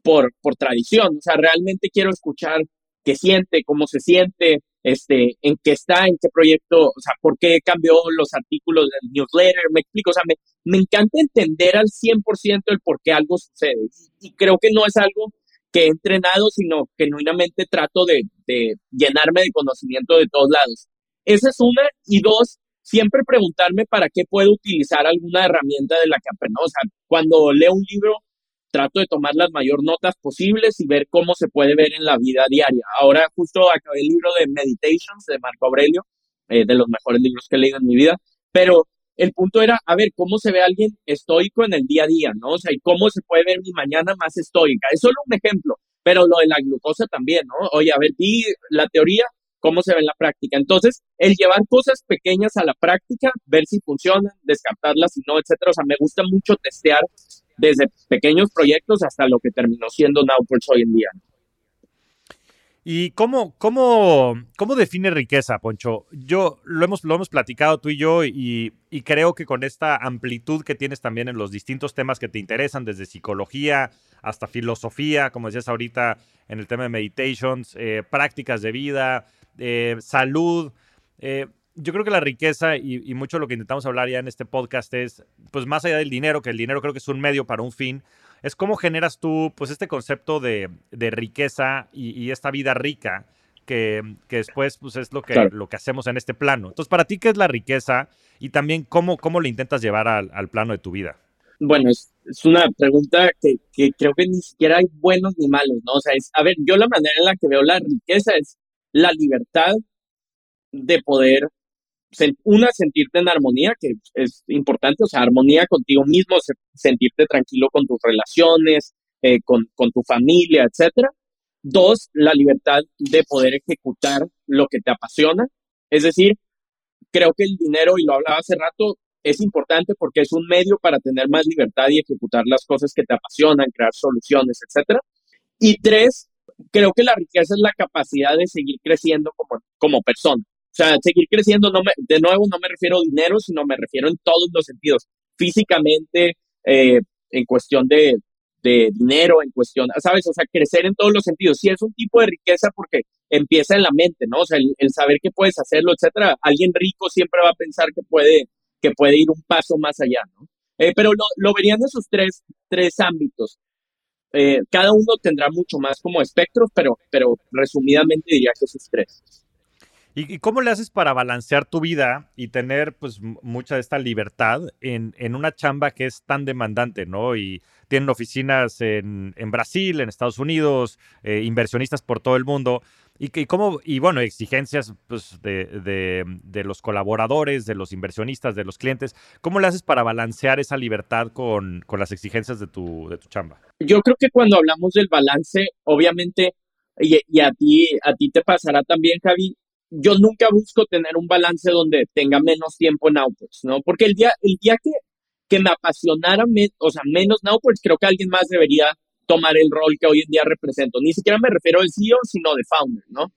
por, por tradición. O sea, realmente quiero escuchar qué siente, cómo se siente, este, en qué está, en qué proyecto, o sea, por qué cambió los artículos del newsletter, me explico, o sea, me, me encanta entender al 100% el por qué algo sucede. Y, creo que no es algo que he entrenado, sino que genuinamente trato de, de llenarme de conocimiento de todos lados. Esa es una. Y dos, siempre preguntarme para qué puedo utilizar alguna herramienta de la que aprendo. O sea, cuando leo un libro, trato de tomar las mayor notas posibles y ver cómo se puede ver en la vida diaria. Ahora justo acabé el libro de Meditations de Marco Aurelio, eh, de los mejores libros que he leído en mi vida, pero el punto era, a ver, cómo se ve alguien estoico en el día a día, ¿no? O sea, y cómo se puede ver mi mañana más estoica. Es solo un ejemplo, pero lo de la glucosa también, ¿no? Oye, a ver, di la teoría, cómo se ve en la práctica. Entonces, el llevar cosas pequeñas a la práctica, ver si funcionan, descartarlas, si no, etcétera. O sea, me gusta mucho testear desde pequeños proyectos hasta lo que terminó siendo Nowports hoy en día. ¿Y cómo, cómo, cómo define riqueza, Poncho? Yo lo hemos, lo hemos platicado tú y yo y, creo que con esta amplitud que tienes también en los distintos temas que te interesan, desde psicología hasta filosofía, como decías ahorita en el tema de meditations, eh, prácticas de vida, eh, salud, eh, yo creo que la riqueza y, mucho lo que intentamos hablar ya en este podcast es, pues más allá del dinero, que el dinero creo que es un medio para un fin, es cómo generas tú, pues este concepto de, riqueza y, esta vida rica que, después, pues es lo que, lo que hacemos en este plano. Entonces, para ti, ¿qué es la riqueza? Y también, ¿cómo, cómo le intentas llevar al, plano de tu vida? Bueno, es, una pregunta que, que, creo que ni siquiera hay buenos ni malos, ¿no? O sea, es, a ver, yo la manera en la que veo la riqueza es la libertad de poder una, sentirte en armonía, que es importante, o sea, armonía contigo mismo, sentirte tranquilo con tus relaciones, eh, con, con tu familia, etcétera. Dos, la libertad de poder ejecutar lo que te apasiona. Es decir, creo que el dinero, y lo hablaba hace rato, es importante porque es un medio para tener más libertad y ejecutar las cosas que te apasionan, crear soluciones, etcétera. Y tres, creo que la riqueza es la capacidad de seguir creciendo como, como persona. O sea, seguir creciendo, no me, de nuevo, no me refiero a dinero, sino me refiero en todos los sentidos. Físicamente, eh, en cuestión de, de, dinero, en cuestión, ¿sabes? O sea, crecer en todos los sentidos. Sí es un tipo de riqueza porque empieza en la mente, ¿no? O sea, el, saber que puedes hacerlo, etcétera. Alguien rico siempre va a pensar que puede, que puede ir un paso más allá, ¿no? Eh, pero lo, lo verían esos tres, tres ámbitos. Eh, cada uno tendrá mucho más como espectro, pero, pero resumidamente diría que esos tres. ¿Y, cómo le haces para balancear tu vida y tener pues mucha de esta libertad en, en, una chamba que es tan demandante, ¿no? Y tienen oficinas en, en Brasil, en Estados Unidos, eh, inversionistas por todo el mundo. Y, y, cómo, y bueno, exigencias pues, de, de, de, los colaboradores, de los inversionistas, de los clientes. ¿Cómo le haces para balancear esa libertad con, con las exigencias de tu, de tu chamba? Yo creo que cuando hablamos del balance, obviamente, y, y a, ti, a ti te pasará también, Javi, yo nunca busco tener un balance donde tenga menos tiempo en Outputs, ¿no? Porque el día, el día que, que me apasionara, o sea, menos Outputs, creo que alguien más debería tomar el rol que hoy en día represento. Ni siquiera me refiero al CEO, sino de founder, ¿no?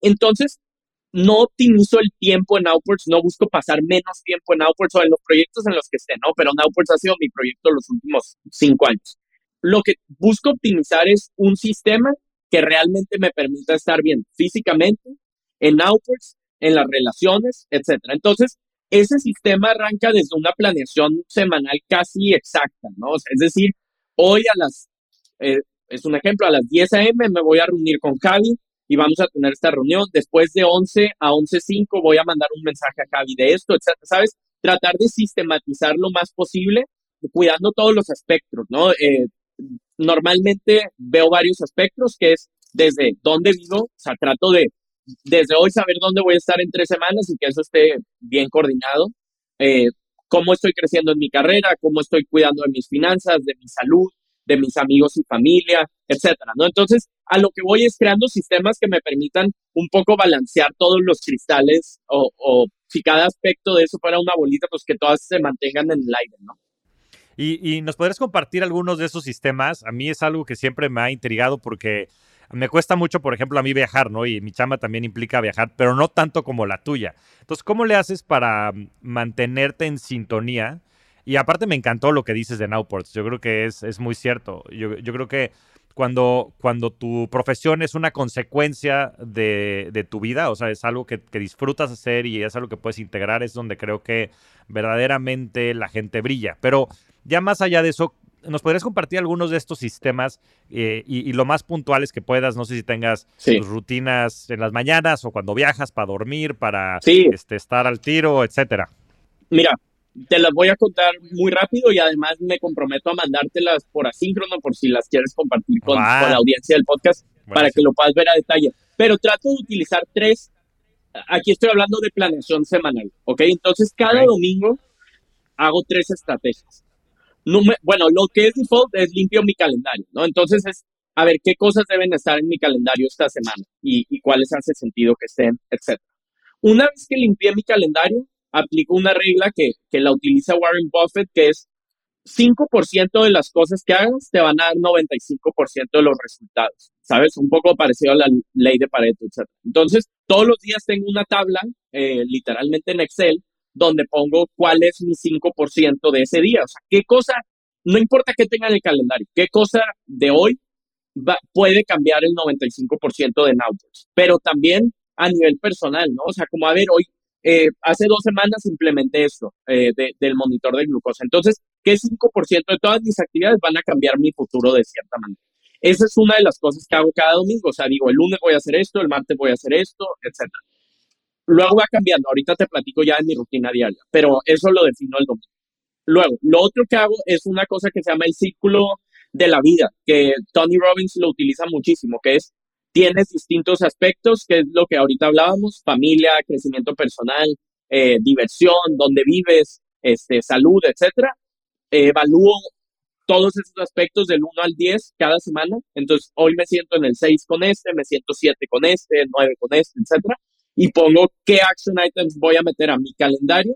Entonces, no optimizo el tiempo en Outputs, no busco pasar menos tiempo en Outputs o en los proyectos en los que esté, ¿no? Pero Outputs ha sido mi proyecto los últimos cinco años. Lo que busco optimizar es un sistema que realmente me permita estar bien físicamente, en outputs, en las relaciones, etcétera. Entonces, ese sistema arranca desde una planeación semanal casi exacta, ¿no? es decir, hoy a las, eh, es un ejemplo, a las 10 a.m. me voy a reunir con Javi y vamos a tener esta reunión. Después de 11 a 11.05 voy a mandar un mensaje a Javi de esto, etcétera, ¿sabes? Tratar de sistematizar lo más posible, cuidando todos los aspectos, ¿no? Eh, normalmente veo varios aspectos, que es desde dónde vivo, o sea, trato de desde hoy saber dónde voy a estar en tres semanas y que eso esté bien coordinado. Eh, cómo estoy creciendo en mi carrera, cómo estoy cuidando de mis finanzas, de mi salud, de mis amigos y familia, etcétera, ¿no? Entonces, a lo que voy es creando sistemas que me permitan un poco balancear todos los cristales o, o si cada aspecto de eso fuera una bolita, pues que todas se mantengan en el aire, ¿no? Y, y, nos podrías compartir algunos de esos sistemas. A mí es algo que siempre me ha intrigado porque me cuesta mucho, por ejemplo, a mí viajar, ¿no? Y mi chamba también implica viajar, pero no tanto como la tuya. Entonces, ¿cómo le haces para mm, mantenerte en sintonía? Y aparte me encantó lo que dices de Nowports. Yo creo que es, es muy cierto. Yo, yo, creo que cuando, cuando tu profesión es una consecuencia de, de tu vida, o sea, es algo que, que, disfrutas hacer y es algo que puedes integrar, es donde creo que verdaderamente la gente brilla. Pero ya más allá de eso, ¿nos podrías compartir algunos de estos sistemas eh, y, lo más puntuales que puedas? No sé si tengas rutinas en las mañanas o cuando viajas para dormir, para este, estar al tiro, etcétera. Mira, te las voy a contar muy rápido y además me comprometo a mandártelas por asíncrono por si las quieres compartir con, la audiencia del podcast para que lo puedas ver a detalle. Pero trato de utilizar tres. Aquí estoy hablando de planeación semanal, ¿ok? Entonces, cada domingo hago tres estrategias bueno, lo que es default es limpio mi calendario, ¿no? Entonces es, a ver, qué cosas deben estar en mi calendario esta semana y, y cuáles hace sentido que estén, etc. Una vez que limpié mi calendario, aplico una regla que, que la utiliza Warren Buffett, que es 5% de las cosas que hagas te van a dar 95% de los resultados, ¿sabes? Un poco parecido a la ley de Pareto, etc. Entonces, todos los días tengo una tabla, eh, literalmente en Excel, donde pongo cuál es mi 5% de ese día. O sea, qué cosa, no importa qué tenga en el calendario, qué cosa de hoy puede cambiar el 95% de Nautilus. Pero también a nivel personal, ¿no? O sea, como a ver, hoy, eh, hace dos semanas implementé esto eh, del monitor de glucosa. Entonces, ¿qué 5% de todas mis actividades van a cambiar mi futuro de cierta manera? Esa es una de las cosas que hago cada domingo. O sea, digo, el lunes voy a hacer esto, el martes voy a hacer esto, etcétera. Luego va cambiando. Ahorita te platico ya en mi rutina diaria, pero eso lo defino el domingo. Luego, lo otro que hago es una cosa que se llama el círculo de la vida, que Tony Robbins lo utiliza muchísimo, que es tienes distintos aspectos, que es lo que ahorita hablábamos, familia, crecimiento personal, eh, diversión, dónde vives, este, salud, etcétera. evalúo todos esos aspectos del 1 al 10 cada semana. Entonces, hoy me siento en el 6 con este, me siento 7 con este, 9 con este, etcétera y pongo qué action items voy a meter a mi calendario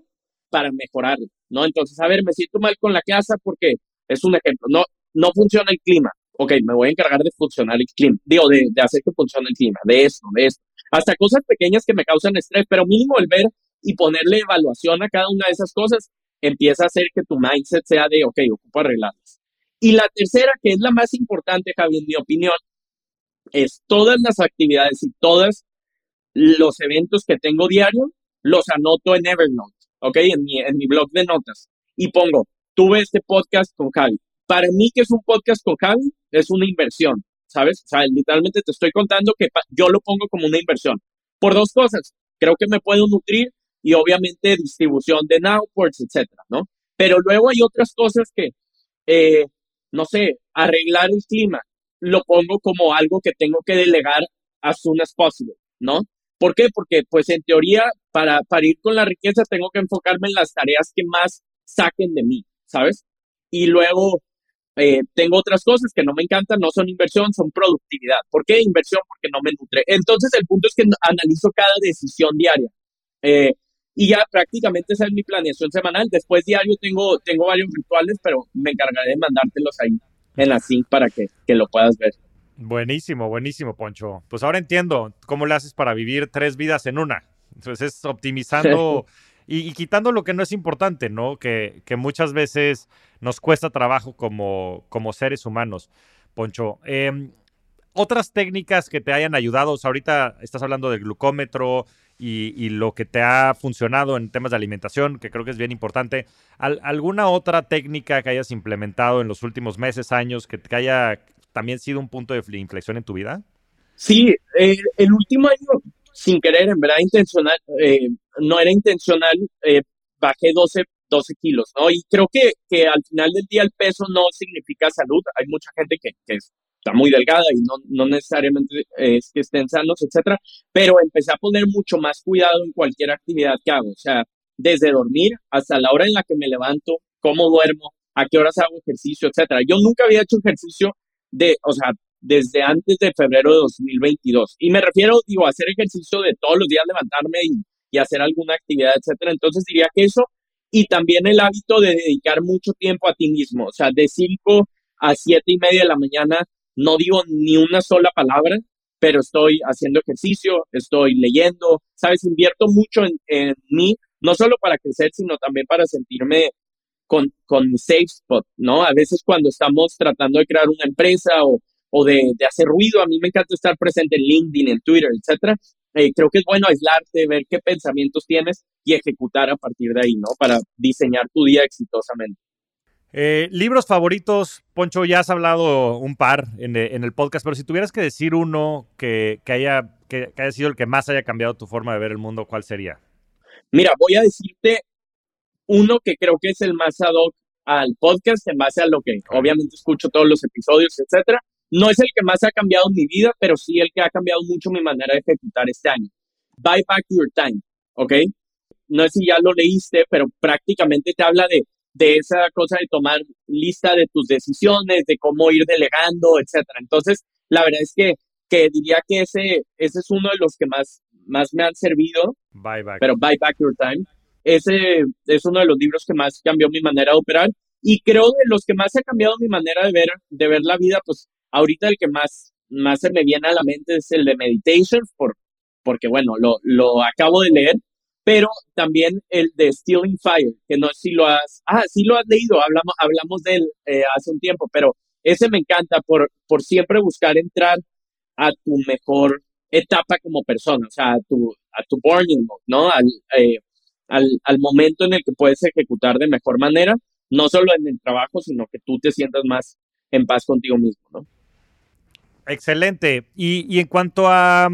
para mejorarlo, ¿no? Entonces, a ver, me siento mal con la casa porque es un ejemplo, no, no funciona el clima. Ok, me voy a encargar de funcionar el clima, digo, de, hacer que funcione el clima, de esto, de esto. Hasta cosas pequeñas que me causan estrés, pero mínimo el ver y ponerle evaluación a cada una de esas cosas empieza a hacer que tu mindset sea de, ok, ocupo arreglarlas. Y la tercera, que es la más importante, Javi, en mi opinión, es todas las actividades y todas los eventos que tengo diario, los anoto en Evernote, ¿ok? En mi, en mi blog de notas. Y pongo, tuve este podcast con Javi. Para mí, que es un podcast con Javi, es una inversión, ¿sabes? O sea, literalmente te estoy contando que yo lo pongo como una inversión. Por dos cosas. creo que me puedo nutrir y obviamente distribución de Nowports, etcétera, ¿no? Pero luego hay otras cosas que, eh, no sé, arreglar el clima, lo pongo como algo que tengo que delegar as soon as possible, ¿no? ¿Por qué? Porque, pues, en teoría, para, para ir con la riqueza tengo que enfocarme en las tareas que más saquen de mí, ¿sabes? Y luego eh, tengo otras cosas que no me encantan, no son inversión, son productividad. ¿Por qué inversión? Porque no me nutre. Entonces, el punto es que analizo cada decisión diaria. Eh, y ya prácticamente esa es mi planeación semanal. Después diario tengo, tengo varios rituales, pero me encargaré de mandártelos ahí en la sync para que, que lo puedas ver. Buenísimo, buenísimo, Poncho. Pues ahora entiendo cómo le haces para vivir tres vidas en una. Entonces es optimizando y, quitando lo que no es importante, ¿no? Que, que, muchas veces nos cuesta trabajo como, como seres humanos. Poncho, em, otras técnicas que te hayan ayudado, ahorita estás hablando del glucómetro y, lo que te ha funcionado en temas de alimentación, que creo que es bien importante. ¿Alguna otra técnica que hayas implementado en los últimos meses, años, que, que haya también sido un punto de inflexión en tu vida? Sí, eh, el último año, sin querer, en verdad intencional, eh, no era intencional, eh, bajé 12, 12 kilos, ¿no? Y creo que, que al final del día el peso no significa salud. Hay mucha gente que, que está muy delgada y no, no necesariamente es que estén sanos, etcétera, pero empecé a poner mucho más cuidado en cualquier actividad que hago, o sea, desde dormir hasta la hora en la que me levanto, cómo duermo, a qué horas hago ejercicio, etcétera. Yo nunca había hecho ejercicio de, o sea, desde antes de febrero de 2022. Y me refiero, digo, a hacer ejercicio de todos los días, levantarme y, y hacer alguna actividad, etcétera. Entonces diría que eso y también el hábito de dedicar mucho tiempo a ti mismo, o sea, de 5 a 7 y media de la mañana, no digo ni una sola palabra, pero estoy haciendo ejercicio, estoy leyendo, sabes, invierto mucho en, en mí, no solo para crecer, sino también para sentirme con, con mi safe spot, ¿no? A veces cuando estamos tratando de crear una empresa o, o de, de, hacer ruido, a mí me encanta estar presente en LinkedIn, en Twitter, etcétera. Eh, creo que es bueno aislarte, ver qué pensamientos tienes y ejecutar a partir de ahí, ¿no? Para diseñar tu día exitosamente. Eh, libros favoritos, Poncho, ya has hablado un par en, en, el podcast, pero si tuvieras que decir uno que, que haya, que, que haya sido el que más haya cambiado tu forma de ver el mundo, ¿cuál sería? Mira, voy a decirte uno que creo que es el más ad hoc al podcast en base a lo que obviamente escucho todos los episodios, etcétera. No es el que más ha cambiado mi vida, pero sí el que ha cambiado mucho mi manera de ejecutar este año. Buy back your time, ¿ok? No sé si ya lo leíste, pero prácticamente te habla de, de esa cosa de tomar lista de tus decisiones, de cómo ir delegando, etcétera. Entonces, la verdad es que, que diría que ese, ese es uno de los que más, más me han servido. Buy back. Pero Buy Back Your Time. Ese es uno de los libros que más cambió mi manera de operar y creo de los que más ha cambiado mi manera de ver, de ver la vida, pues ahorita el que más, más se me viene a la mente es el de Meditation, por, porque bueno, lo, lo acabo de leer, pero también el de Stealing Fire, que no si lo has, ah, sí lo has leído, hablamos, hablamos de él eh, hace un tiempo, pero ese me encanta por, por siempre buscar entrar a tu mejor etapa como persona, o sea, a tu, a tu burning mode, ¿no? Al, eh, al, al momento en el que puedes ejecutar de mejor manera, no solo en el trabajo, sino que tú te sientas más en paz contigo mismo, ¿no? Excelente. Y, y en cuanto a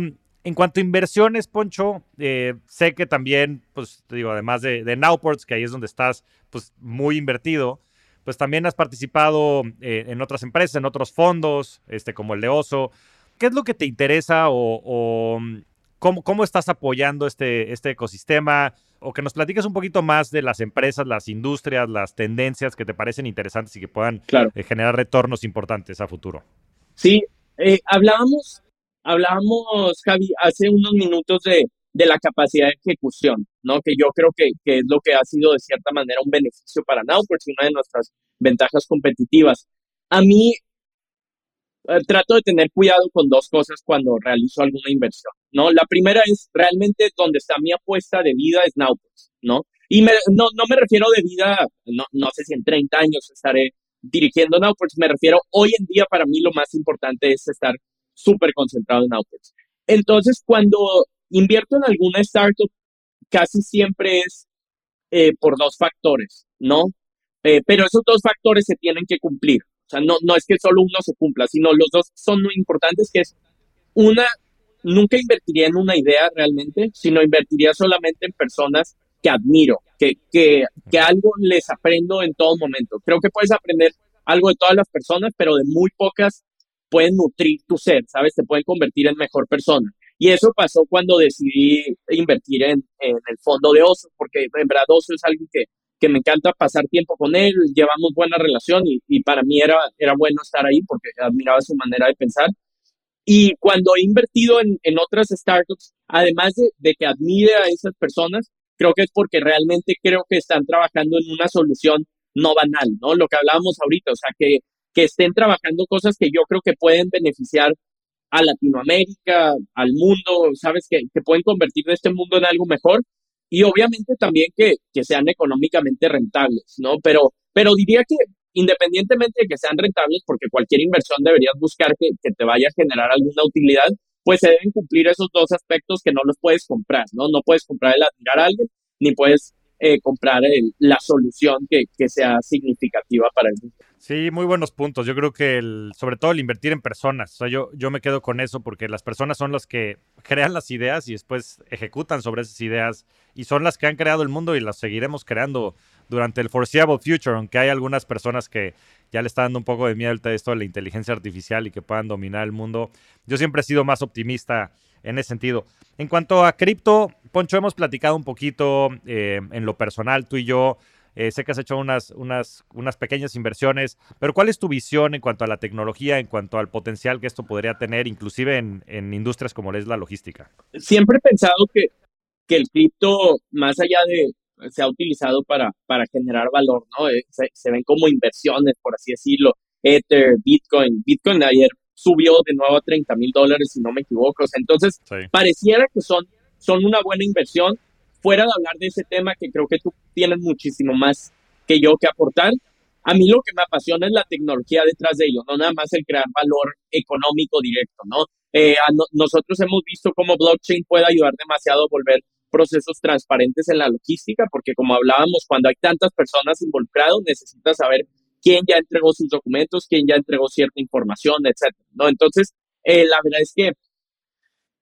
en cuanto inversiones, Poncho, eh, sé que también, pues te digo, además de, de, Nowports, que ahí es donde estás, pues muy invertido, pues también has participado eh, en otras empresas, en otros fondos, este, como el de Oso. ¿Qué es lo que te interesa o, o cómo, cómo, estás apoyando este, este ecosistema? O que nos platiques un poquito más de las empresas, las industrias, las tendencias que te parecen interesantes y que puedan eh, generar retornos importantes a futuro. Sí, eh, hablábamos, hablábamos, Javi, hace unos minutos de, de, la capacidad de ejecución, ¿no? Que yo creo que, que, es lo que ha sido de cierta manera un beneficio para Nowports y una de nuestras ventajas competitivas. A mí eh, trato de tener cuidado con dos cosas cuando realizo alguna inversión, ¿no? La primera es realmente donde está mi apuesta de vida es Nautilus, ¿no? Y me, no, no me refiero de vida, no, no sé si en 30 años estaré dirigiendo Nautilus, me refiero hoy en día para mí lo más importante es estar súper concentrado en Nautilus. Entonces, cuando invierto en alguna startup, casi siempre es eh, por dos factores, ¿no? Eh, pero esos dos factores se tienen que cumplir. O sea, no, no es que solo uno se cumpla, sino los dos son muy importantes, que es una, nunca invertiría en una idea realmente, sino invertiría solamente en personas que admiro, que, que, que algo les aprendo en todo momento. Creo que puedes aprender algo de todas las personas, pero de muy pocas pueden nutrir tu ser, ¿sabes? Te pueden convertir en mejor persona. Y eso pasó cuando decidí invertir en, en el fondo de Oso, porque en verdad Oso es alguien que, que me encanta pasar tiempo con él, llevamos buena relación y, y, para mí era, era bueno estar ahí porque admiraba su manera de pensar. Y cuando he invertido en, en otras startups, además de, de, que admire a esas personas, creo que es porque realmente creo que están trabajando en una solución no banal, ¿no? Lo que hablábamos ahorita, o sea, que, que estén trabajando cosas que yo creo que pueden beneficiar a Latinoamérica, al mundo, ¿sabes? Que, que pueden convertir este mundo en algo mejor y obviamente también que, que sean económicamente rentables, ¿no? Pero, pero diría que independientemente de que sean rentables, porque cualquier inversión deberías buscar que, que te vaya a generar alguna utilidad, pues se deben cumplir esos dos aspectos que no los puedes comprar, ¿no? No puedes comprar el admirar a alguien, ni puedes eh, comprar la solución que, que, sea significativa para el Sí, muy buenos puntos. Yo creo que el, sobre todo el invertir en personas. O sea, yo, yo me quedo con eso porque las personas son las que crean las ideas y después ejecutan sobre esas ideas y son las que han creado el mundo y las seguiremos creando durante el foreseeable future, aunque hay algunas personas que ya le están dando un poco de miedo a esto de la inteligencia artificial y que puedan dominar el mundo. Yo siempre he sido más optimista en ese sentido. En cuanto a cripto, Poncho, hemos platicado un poquito eh, en lo personal, tú y yo. Eh, sé que has hecho unas, unas, unas pequeñas inversiones, pero ¿cuál es tu visión en cuanto a la tecnología, en cuanto al potencial que esto podría tener, inclusive en, industrias como la logística? Siempre he pensado que, que el cripto, más allá de, se ha utilizado para, para generar valor, ¿no? Eh, se, se, ven como inversiones, por así decirlo. Ether, Bitcoin. Bitcoin ayer subió de nuevo a 30 mil dólares, si no me equivoco. entonces, pareciera que son, son una buena inversión. Fuera de hablar de ese tema, que creo que tú tienes muchísimo más que yo que aportar, a mí lo que me apasiona es la tecnología detrás de ello, no nada más el crear valor económico directo, ¿no? Eh, nosotros hemos visto cómo blockchain puede ayudar demasiado a volver procesos transparentes en la logística, porque como hablábamos, cuando hay tantas personas involucradas, necesitas saber quién ya entregó sus documentos, quién ya entregó cierta información, etcétera, ¿no? Entonces, eh, la verdad es que,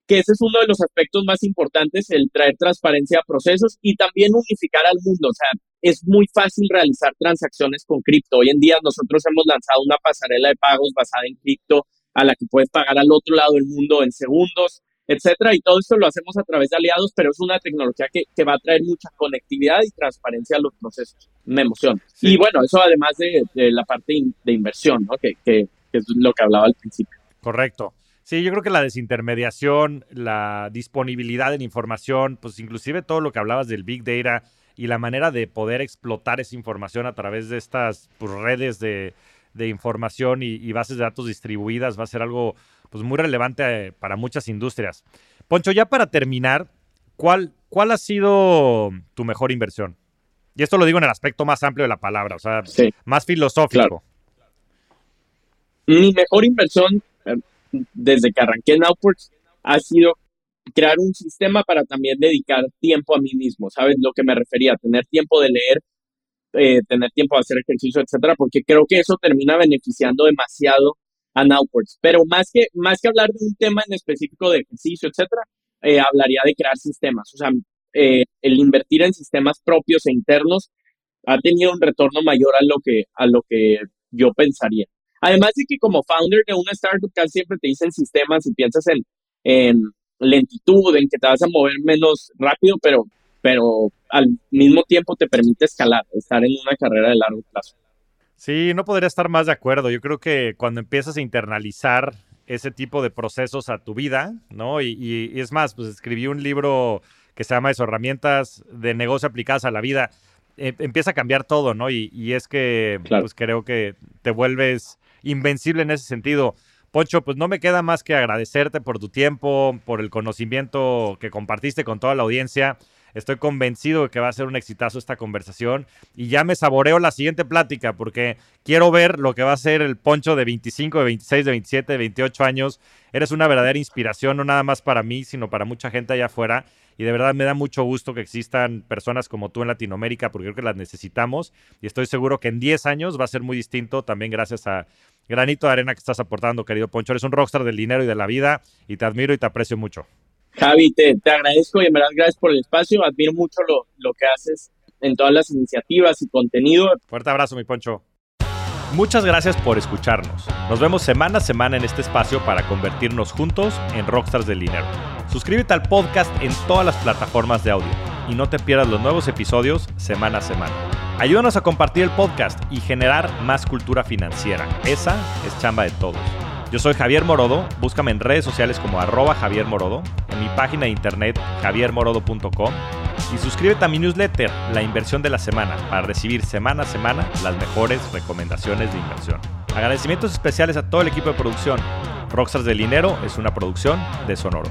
que ese es uno de los aspectos más importantes, el traer transparencia a procesos y también unificar al mundo. O sea, es muy fácil realizar transacciones con cripto. Hoy en día nosotros hemos lanzado una pasarela de pagos basada en cripto a la que puedes pagar al otro lado del mundo en segundos etcétera. Y todo esto lo hacemos a través de aliados, pero es una tecnología que, que va a traer mucha conectividad y transparencia a los procesos. Me emociona. Y bueno, eso además de, de la parte de inversión, ¿no? Que, que, que, es lo que hablaba al principio. Correcto. Sí, yo creo que la desintermediación, la disponibilidad de la información, pues inclusive todo lo que hablabas del Big Data y la manera de poder explotar esa información a través de estas pues, redes de, de información y, y, bases de datos distribuidas va a ser algo pues muy relevante eh, para muchas industrias. Poncho, ya para terminar, ¿cuál, ¿cuál ha sido tu mejor inversión? Y esto lo digo en el aspecto más amplio de la palabra, o sea, más filosófico. Mi mejor inversión eh, desde que arranqué en Outports ha sido crear un sistema para también dedicar tiempo a mí mismo, ¿sabes? Lo que me refería, tener tiempo de leer, eh, tener tiempo de hacer ejercicio, etcétera, porque creo que eso termina beneficiando demasiado a Nowports. Pero más que, más que hablar de un tema en específico de ejercicio, etcétera, eh, hablaría de crear sistemas. O sea, eh, el invertir en sistemas propios e internos ha tenido un retorno mayor a lo que, a lo que yo pensaría. Además de que como founder de una startup casi siempre te dicen sistemas y piensas en, en lentitud, en que te vas a mover menos rápido, pero, pero al mismo tiempo te permite escalar, estar en una carrera de largo plazo. Sí, no podría estar más de acuerdo. Yo creo que cuando empiezas a internalizar ese tipo de procesos a tu vida, ¿no? Y, es más, pues escribí un libro que se llama Eso, herramientas de negocio aplicadas a la vida. E, empieza a cambiar todo, ¿no? Y, es que, pues creo que te vuelves invencible en ese sentido. Poncho, pues no me queda más que agradecerte por tu tiempo, por el conocimiento que compartiste con toda la audiencia. Estoy convencido de que va a ser un exitazo esta conversación y ya me saboreo la siguiente plática porque quiero ver lo que va a ser el poncho de 25, de 26, de 27, de 28 años. Eres una verdadera inspiración, no nada más para mí, sino para mucha gente allá afuera. Y de verdad me da mucho gusto que existan personas como tú en Latinoamérica porque creo que las necesitamos y estoy seguro que en 10 años va a ser muy distinto también gracias a, granito de arena que estás aportando, querido Poncho. Eres un rockstar del dinero y de la vida y te admiro y te aprecio mucho. Javi, te, te agradezco y en verdad gracias por el espacio. Admiro mucho lo, lo que haces en todas las iniciativas y contenido. Fuerte abrazo, mi Poncho. Muchas gracias por escucharnos. Nos vemos semana a semana en este espacio para convertirnos juntos en rockstars del dinero. Suscríbete al podcast en todas las plataformas de audio y no te pierdas los nuevos episodios semana a semana. Ayúdanos a compartir el podcast y generar más cultura financiera. Esa es chamba de todos. Yo soy Javier Morodo, búscame en redes sociales como arroba Javier Morodo, en mi página de internet javiermorodo.com y suscríbete a mi newsletter, La Inversión de la Semana, para recibir semana a semana las mejores recomendaciones de inversión. Agradecimientos especiales a todo el equipo de producción. Rockstars del Dinero es una producción de Sonoro.